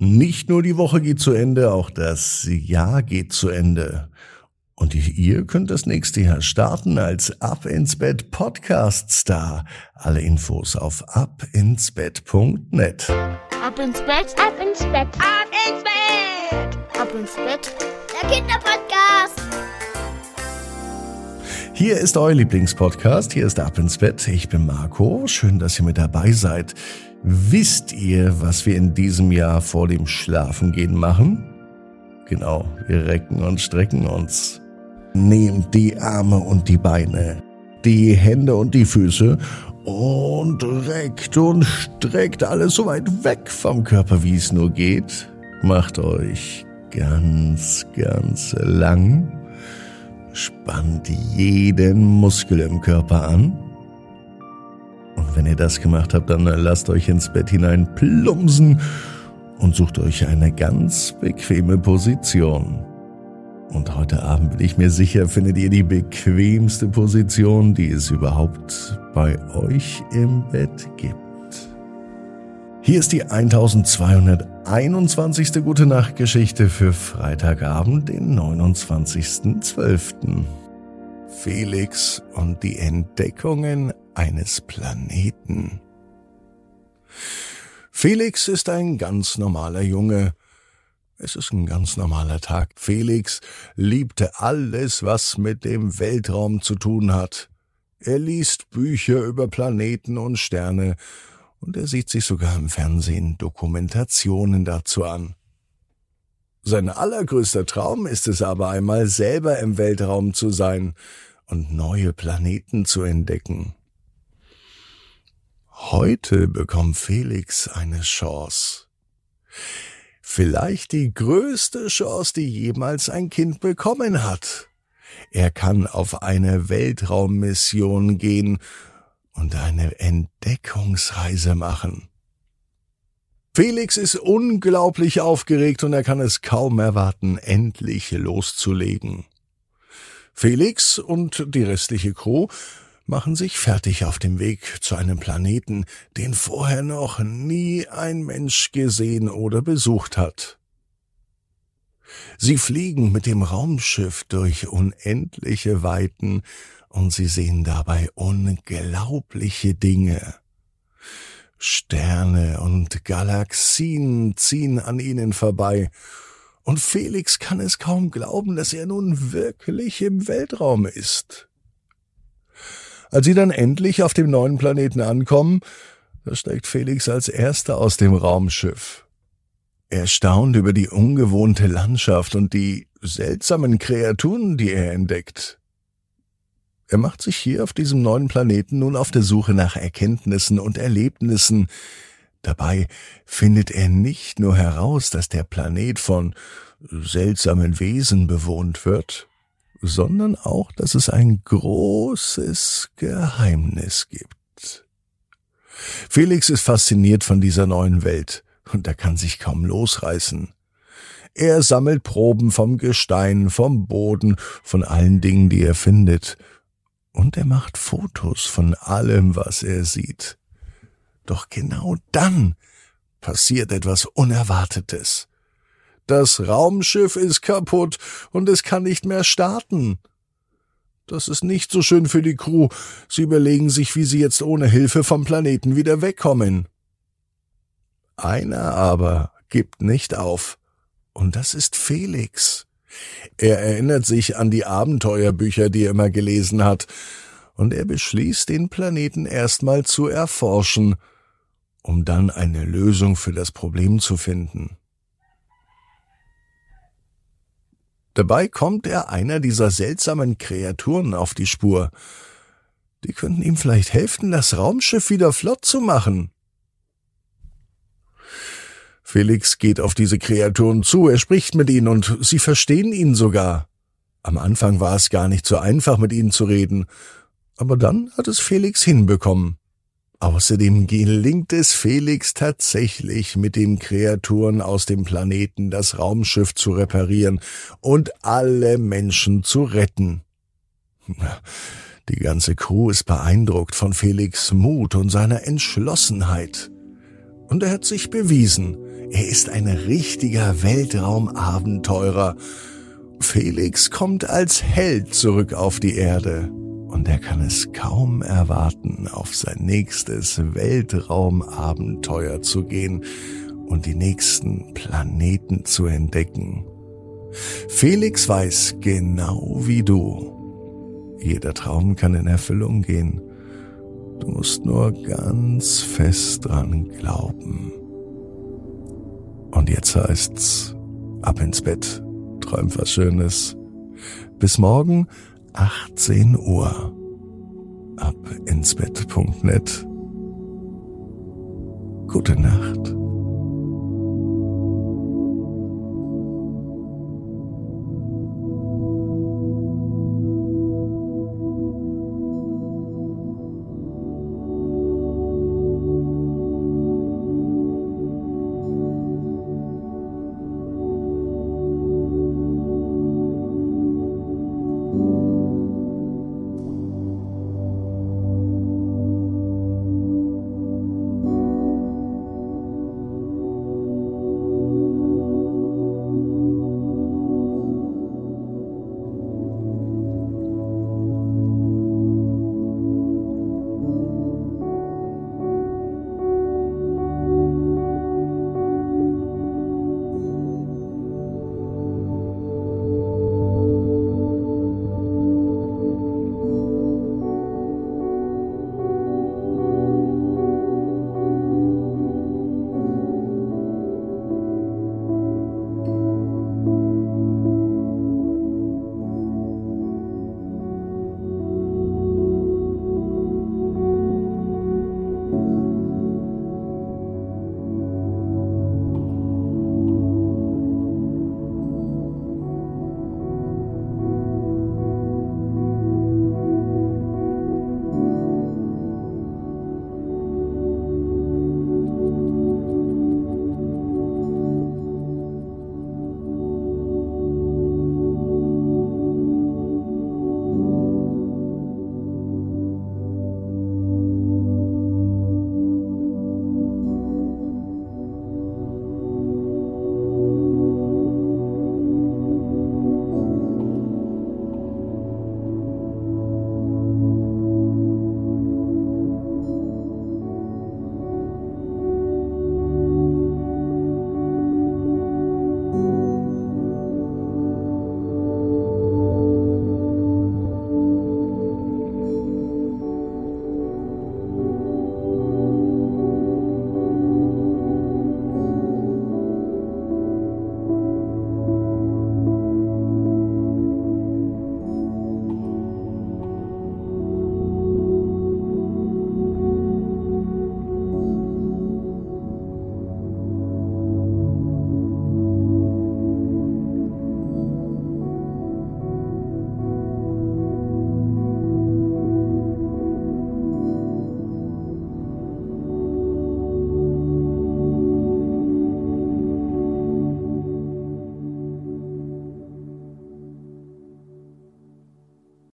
Nicht nur die Woche geht zu Ende, auch das Jahr geht zu Ende. Und ihr könnt das nächste Jahr starten als Ab ins Bett Podcast Star. Alle Infos auf abinsbett.net. Ab ins Bett, ab ins Bett, ab ins Bett, ab ins Bett. Der Kinderpodcast. Hier ist euer Lieblingspodcast. Hier ist Ab ins Bett. Ich bin Marco. Schön, dass ihr mit dabei seid. Wisst ihr, was wir in diesem Jahr vor dem Schlafengehen machen? Genau, wir recken und strecken uns. Nehmt die Arme und die Beine, die Hände und die Füße und reckt und streckt alles so weit weg vom Körper, wie es nur geht. Macht euch ganz, ganz lang. Spannt jeden Muskel im Körper an und wenn ihr das gemacht habt, dann lasst euch ins Bett hinein plumpsen und sucht euch eine ganz bequeme Position. Und heute Abend bin ich mir sicher, findet ihr die bequemste Position, die es überhaupt bei euch im Bett gibt. Hier ist die 1221. Gute Nacht Geschichte für Freitagabend, den 29.12. Felix und die Entdeckungen eines Planeten. Felix ist ein ganz normaler Junge. Es ist ein ganz normaler Tag. Felix liebte alles, was mit dem Weltraum zu tun hat. Er liest Bücher über Planeten und Sterne, und er sieht sich sogar im Fernsehen Dokumentationen dazu an. Sein allergrößter Traum ist es aber einmal selber im Weltraum zu sein und neue Planeten zu entdecken. Heute bekommt Felix eine Chance. Vielleicht die größte Chance, die jemals ein Kind bekommen hat. Er kann auf eine Weltraummission gehen und eine Entdeckungsreise machen. Felix ist unglaublich aufgeregt und er kann es kaum erwarten, endlich loszulegen. Felix und die restliche Crew machen sich fertig auf dem Weg zu einem Planeten, den vorher noch nie ein Mensch gesehen oder besucht hat. Sie fliegen mit dem Raumschiff durch unendliche Weiten und sie sehen dabei unglaubliche Dinge. Sterne und Galaxien ziehen an ihnen vorbei, und Felix kann es kaum glauben, dass er nun wirklich im Weltraum ist. Als sie dann endlich auf dem neuen Planeten ankommen, da steigt Felix als erster aus dem Raumschiff. Er staunt über die ungewohnte Landschaft und die seltsamen Kreaturen, die er entdeckt. Er macht sich hier auf diesem neuen Planeten nun auf der Suche nach Erkenntnissen und Erlebnissen. Dabei findet er nicht nur heraus, dass der Planet von seltsamen Wesen bewohnt wird, sondern auch, dass es ein großes Geheimnis gibt. Felix ist fasziniert von dieser neuen Welt und er kann sich kaum losreißen. Er sammelt Proben vom Gestein, vom Boden, von allen Dingen, die er findet, und er macht Fotos von allem, was er sieht. Doch genau dann passiert etwas Unerwartetes. Das Raumschiff ist kaputt und es kann nicht mehr starten. Das ist nicht so schön für die Crew. Sie überlegen sich, wie sie jetzt ohne Hilfe vom Planeten wieder wegkommen. Einer aber gibt nicht auf. Und das ist Felix. Er erinnert sich an die Abenteuerbücher, die er immer gelesen hat, und er beschließt, den Planeten erstmal zu erforschen, um dann eine Lösung für das Problem zu finden. Dabei kommt er einer dieser seltsamen Kreaturen auf die Spur. Die könnten ihm vielleicht helfen, das Raumschiff wieder flott zu machen. Felix geht auf diese Kreaturen zu, er spricht mit ihnen und sie verstehen ihn sogar. Am Anfang war es gar nicht so einfach, mit ihnen zu reden, aber dann hat es Felix hinbekommen. Außerdem gelingt es Felix tatsächlich, mit den Kreaturen aus dem Planeten das Raumschiff zu reparieren und alle Menschen zu retten. Die ganze Crew ist beeindruckt von Felix Mut und seiner Entschlossenheit. Und er hat sich bewiesen. Er ist ein richtiger Weltraumabenteurer. Felix kommt als Held zurück auf die Erde und er kann es kaum erwarten, auf sein nächstes Weltraumabenteuer zu gehen und die nächsten Planeten zu entdecken. Felix weiß genau wie du. Jeder Traum kann in Erfüllung gehen. Du musst nur ganz fest dran glauben. Und jetzt heißt's, ab ins Bett, träum was Schönes. Bis morgen, 18 Uhr. Ab ins Bett.net. Gute Nacht.